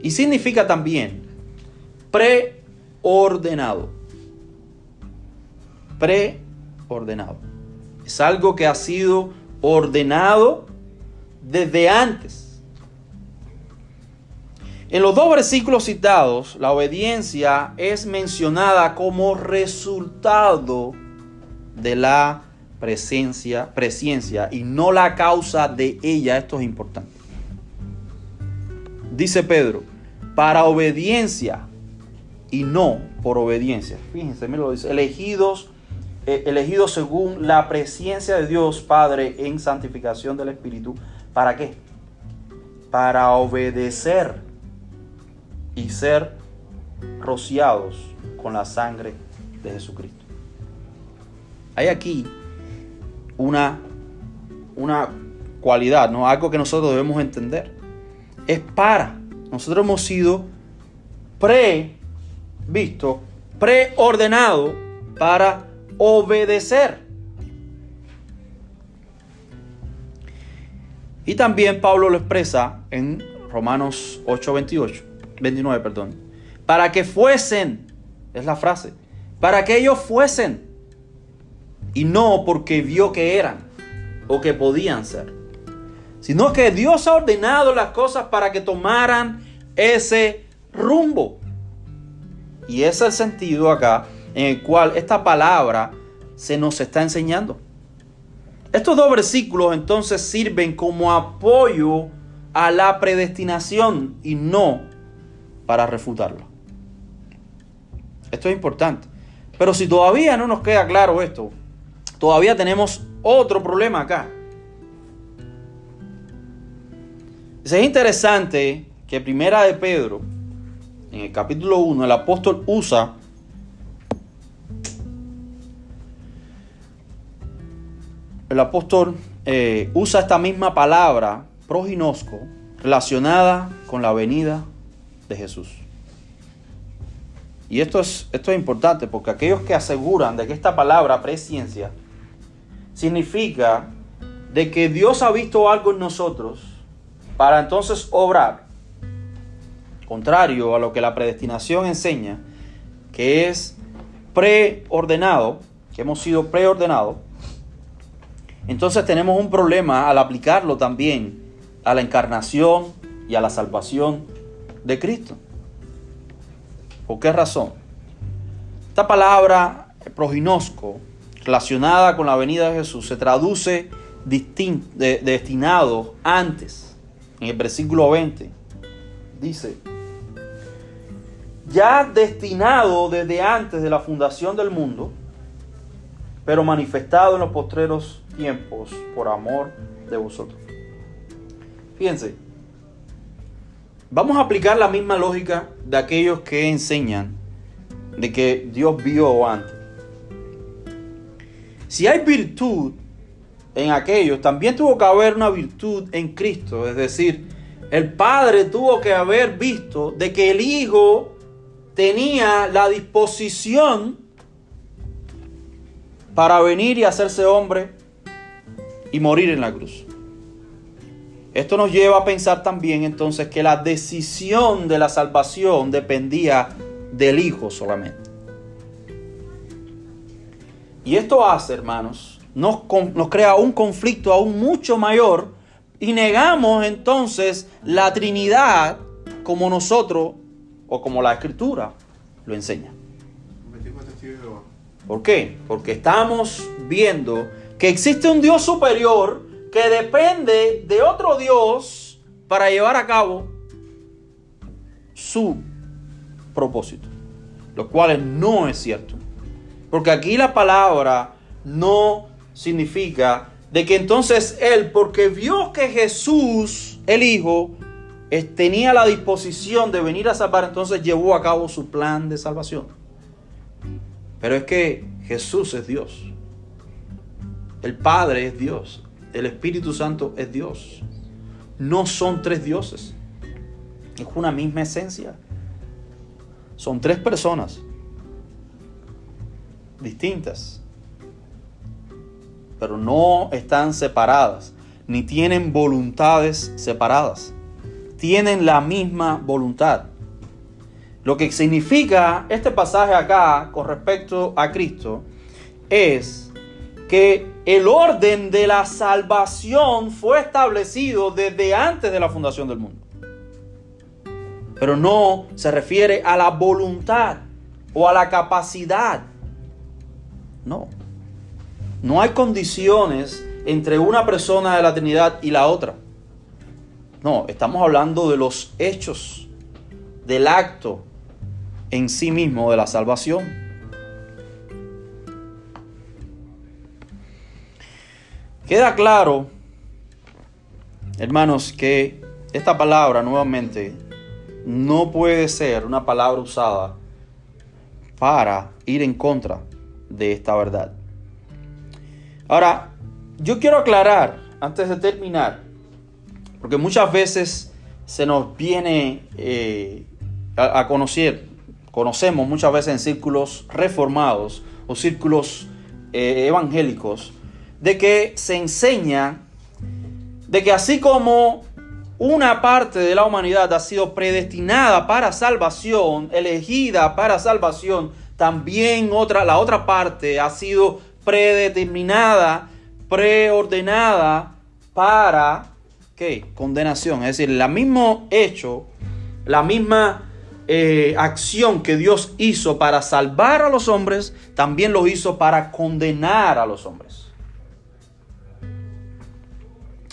Y significa también preordenado. Preordenado. Es algo que ha sido ordenado desde antes. En los dos versículos citados, la obediencia es mencionada como resultado de la presencia, presencia y no la causa de ella. Esto es importante. Dice Pedro, para obediencia y no por obediencia. Fíjense, mira lo dice, elegidos, eh, elegidos según la presencia de Dios Padre en santificación del Espíritu. ¿Para qué? Para obedecer y ser rociados con la sangre de Jesucristo. Hay aquí una, una cualidad, ¿no? algo que nosotros debemos entender. Es para. Nosotros hemos sido previsto, preordenado para obedecer. Y también Pablo lo expresa en Romanos 8:28, 29, perdón. Para que fuesen, es la frase, para que ellos fuesen y no porque vio que eran o que podían ser, sino que Dios ha ordenado las cosas para que tomaran ese rumbo. Y ese es el sentido acá en el cual esta palabra se nos está enseñando. Estos dos versículos entonces sirven como apoyo a la predestinación y no para refutarla. Esto es importante. Pero si todavía no nos queda claro esto, todavía tenemos otro problema acá. Es interesante que Primera de Pedro, en el capítulo 1, el apóstol usa el apóstol eh, usa esta misma palabra, proginosco, relacionada con la venida de Jesús. Y esto es, esto es importante porque aquellos que aseguran de que esta palabra presciencia significa de que Dios ha visto algo en nosotros para entonces obrar, contrario a lo que la predestinación enseña, que es preordenado, que hemos sido preordenados, entonces tenemos un problema al aplicarlo también a la encarnación y a la salvación de Cristo. ¿Por qué razón? Esta palabra proginosco, relacionada con la venida de Jesús, se traduce destinado antes. En el versículo 20 dice, ya destinado desde antes de la fundación del mundo, pero manifestado en los postreros tiempos por amor de vosotros. Fíjense, vamos a aplicar la misma lógica de aquellos que enseñan de que Dios vio antes. Si hay virtud en aquellos, también tuvo que haber una virtud en Cristo. Es decir, el Padre tuvo que haber visto de que el Hijo tenía la disposición para venir y hacerse hombre y morir en la cruz. Esto nos lleva a pensar también entonces que la decisión de la salvación dependía del Hijo solamente. Y esto hace, hermanos, nos, crea un conflicto aún mucho mayor y negamos entonces la Trinidad como nosotros o como la Escritura lo enseña. ¿Por qué? Porque estamos viendo que existe un Dios superior que depende de otro Dios para llevar a cabo su propósito, lo cual no es cierto. Porque aquí la palabra no significa de que entonces Él, porque vio que Jesús, el Hijo, tenía la disposición de venir a salvar, entonces llevó a cabo su plan de salvación. Pero es que Jesús es Dios. El Padre es Dios. El Espíritu Santo es Dios. No son tres dioses. Es una misma esencia. Son tres personas distintas. Pero no están separadas. Ni tienen voluntades separadas. Tienen la misma voluntad. Lo que significa este pasaje acá con respecto a Cristo es que el orden de la salvación fue establecido desde antes de la fundación del mundo. Pero no se refiere a la voluntad o a la capacidad. No. No hay condiciones entre una persona de la Trinidad y la otra. No, estamos hablando de los hechos, del acto en sí mismo de la salvación. Queda claro, hermanos, que esta palabra nuevamente no puede ser una palabra usada para ir en contra de esta verdad. Ahora, yo quiero aclarar, antes de terminar, porque muchas veces se nos viene eh, a, conocer, conocemos muchas veces en círculos reformados o círculos eh, evangélicos, de que se enseña de que así como una parte de la humanidad ha sido predestinada para salvación, elegida para salvación, también otra, la otra parte ha sido predeterminada, preordenada para ¿qué? condenación. Es decir, el mismo hecho, la misma eh, acción que Dios hizo para salvar a los hombres, también lo hizo para condenar a los hombres.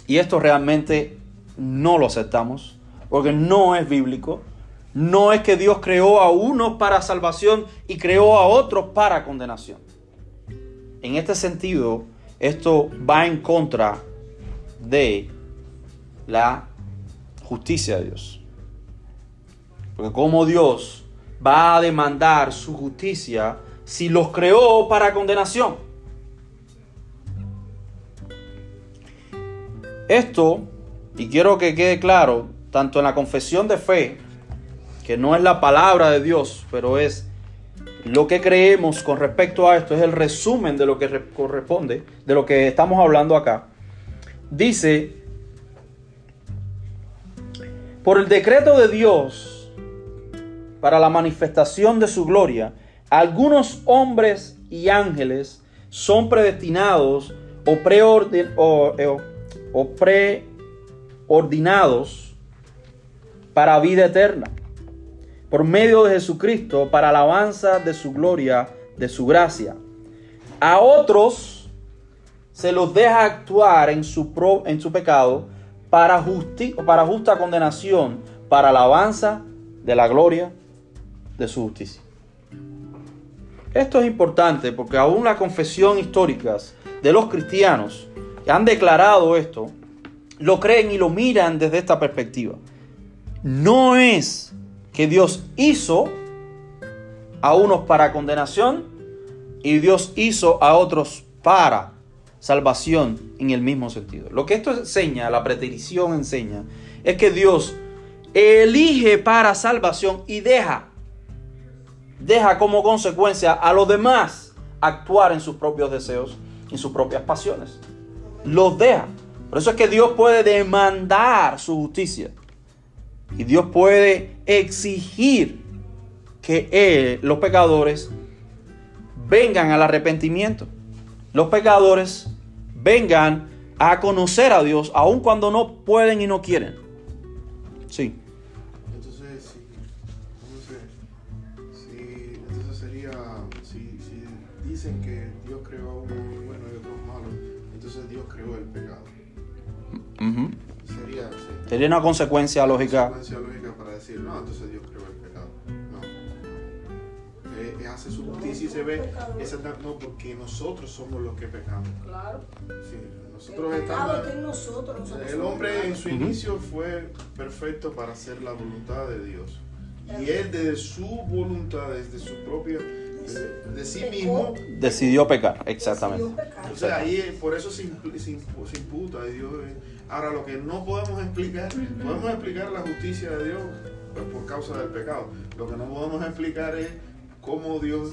Y esto realmente no lo aceptamos, porque no es bíblico. No es que Dios creó a unos para salvación y creó a otros para condenación. En este sentido, esto va en contra de la justicia de Dios. Porque como Dios va a demandar su justicia si los creó para condenación. Esto, y quiero que quede claro, tanto en la confesión de fe que no es la palabra de Dios, pero es lo que creemos con respecto a esto, es el resumen de lo que corresponde, de lo que estamos hablando acá. Dice, por el decreto de Dios, para la manifestación de su gloria, algunos hombres y ángeles son predestinados o, o, o preordinados para vida eterna por medio de Jesucristo para alabanza de su gloria, de su gracia. A otros se los deja actuar en su, pro, en su pecado para, justi, para justa condenación, para alabanza de la gloria de su justicia. Esto es importante porque aún la confesión históricas de los cristianos que han declarado esto, lo creen y lo miran desde esta perspectiva. No es que Dios hizo a unos para condenación y Dios hizo a otros para salvación en el mismo sentido. Lo que esto enseña, la preterición enseña, es que Dios elige para salvación y deja, deja como consecuencia a los demás actuar en sus propios deseos, en sus propias pasiones. Los deja. Por eso es que Dios puede demandar su justicia. Y Dios puede exigir que él, los pecadores vengan al arrepentimiento. Los pecadores vengan a conocer a Dios, aun cuando no pueden y no quieren. Sí. Entonces, si, ¿cómo se- si- entonces sería, si, si dicen que Dios creó a uno muy bueno y otros malos, entonces Dios creó el pecado. Sí, Sería una consecuencia lógica. consecuencia lógica para decir, no, entonces Dios creó el pecado. No. Eh, eh, hace su justicia y se ve, esa, no, porque nosotros somos los que pecamos. Claro. Sí, El nosotros pecado estamos... está en nosotros. nosotros El hombre en su inicio fue perfecto para hacer la voluntad de Dios. Y él desde su voluntad, desde su propia, de, sí mismo, Decidió pecar, exactamente. Decidió pecar. o sea, ahí por eso se, imputa. y Dios, ahora lo que no podemos explicar, podemos explicar la justicia de Dios pues, por causa del pecado. Lo que no podemos explicar es cómo Dios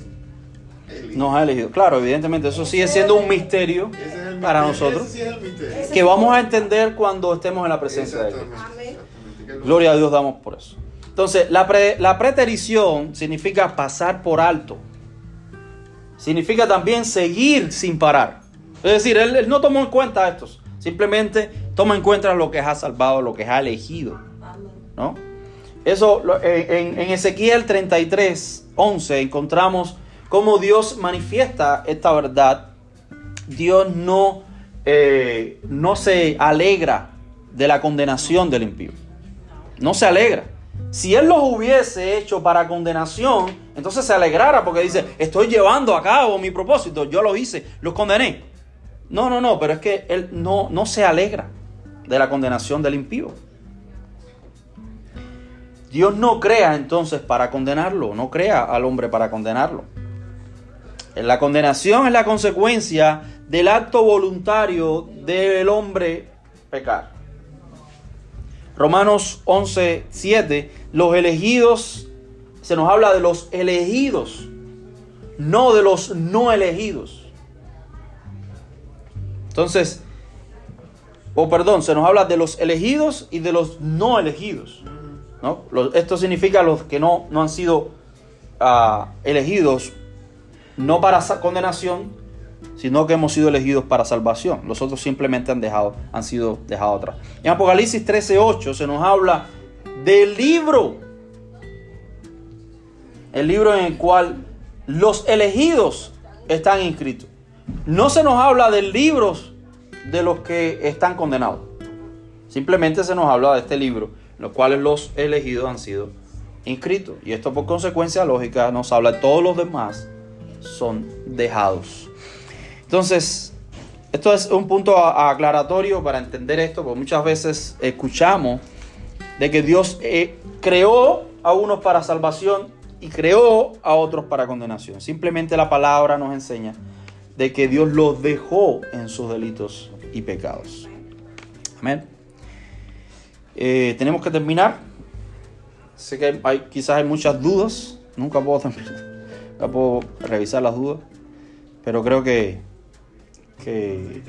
eligió. Nos ha elegido. Claro, evidentemente, eso sigue siendo un misterio Ese es el para misterio, nosotros. ese sí es el misterio. Que vamos a entender cuando estemos en la presencia de lo- Gloria a Dios damos por eso. Entonces, la, pre- la preterición significa pasar por alto. Significa también seguir sin parar. Es decir, él, él no tomó en cuenta estos. Simplemente toma en cuenta lo que ha salvado, lo que ha elegido. ¿no? Eso en, en Ezequiel 33, 11 encontramos cómo Dios manifiesta esta verdad. Dios no, eh, no se alegra de la condenación del impío. No se alegra. Si Él los hubiese hecho para condenación, entonces se alegrara porque dice, estoy llevando a cabo mi propósito, yo lo hice, los condené. No, no, no, pero es que Él no, no se alegra de la condenación del impío. Dios no crea entonces para condenarlo, no crea al hombre para condenarlo. La condenación es la consecuencia del acto voluntario del hombre pecar. Romanos 11, 7, los elegidos, se nos habla de los elegidos, no de los no elegidos. Entonces, o perdón, se nos habla de los elegidos y de los no elegidos. ¿no? Esto significa los que no, no han sido ah, elegidos, no para condenación, sino que hemos sido elegidos para salvación. Los otros simplemente han, dejado, han sido dejados atrás. En Apocalipsis 13:8 se nos habla del libro, el libro en el cual los elegidos están inscritos. No se nos habla del libro de los que están condenados. Simplemente se nos habla de este libro, en los cuales los elegidos han sido inscritos. Y esto por consecuencia lógica nos habla de todos los demás son dejados. Entonces, esto es un punto aclaratorio para entender esto, porque muchas veces escuchamos de que Dios eh, creó a unos para salvación y creó a otros para condenación. Simplemente la palabra nos enseña de que Dios los dejó en sus delitos y pecados. Amén. Eh, tenemos que terminar. Sé que hay, hay- quizás hay muchas dudas. Nunca puedo. Nunca puedo revisar las dudas. Pero creo que, que.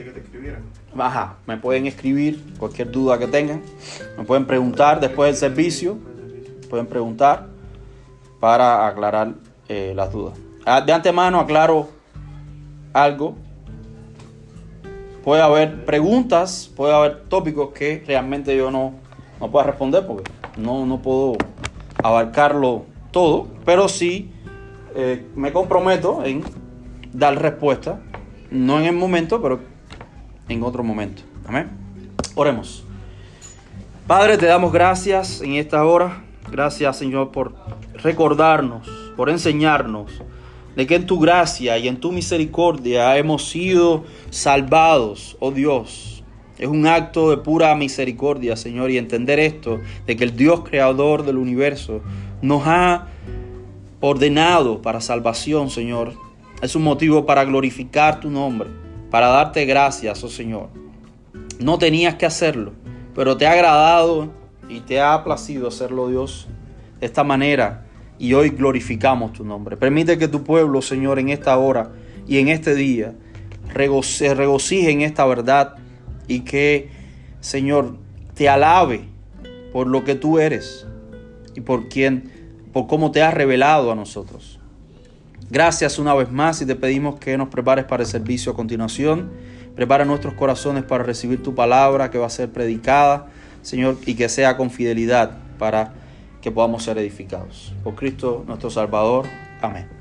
Ajá, me pueden escribir cualquier duda que tengan. Me pueden preguntar después del servicio. Pueden preguntar para aclarar eh, las dudas. Ah, De antemano aclaro algo. Puede haber preguntas, puede haber tópicos que realmente yo no, no puedo responder porque no, no puedo abarcarlo todo. Pero sí eh, me comprometo en dar respuesta. No en el momento, pero en otro momento. Amén. Oremos. Padre, te damos gracias en esta hora. Gracias, Señor, por recordarnos, por enseñarnos de que en tu gracia y en tu misericordia hemos sido salvados, oh Dios. Es un acto de pura misericordia, Señor, y entender esto, de que el Dios creador del universo nos ha ordenado para salvación, Señor. Es un motivo para glorificar tu nombre, para darte gracias, oh Señor. No tenías que hacerlo, pero te ha agradado y te ha placido hacerlo, Dios, de esta manera. Y hoy glorificamos tu nombre. Permite que tu pueblo, Señor, en esta hora y en este día, rego- se regocije en esta verdad y que Señor, te alabe por lo que tú eres y por quien, por cómo te has revelado a nosotros. Gracias una vez más y te pedimos que nos prepares para el servicio a continuación. Prepara nuestros corazones para recibir tu palabra que va a ser predicada, Señor, y que sea con fidelidad para que podamos ser edificados. Por Cristo nuestro Salvador. Amén.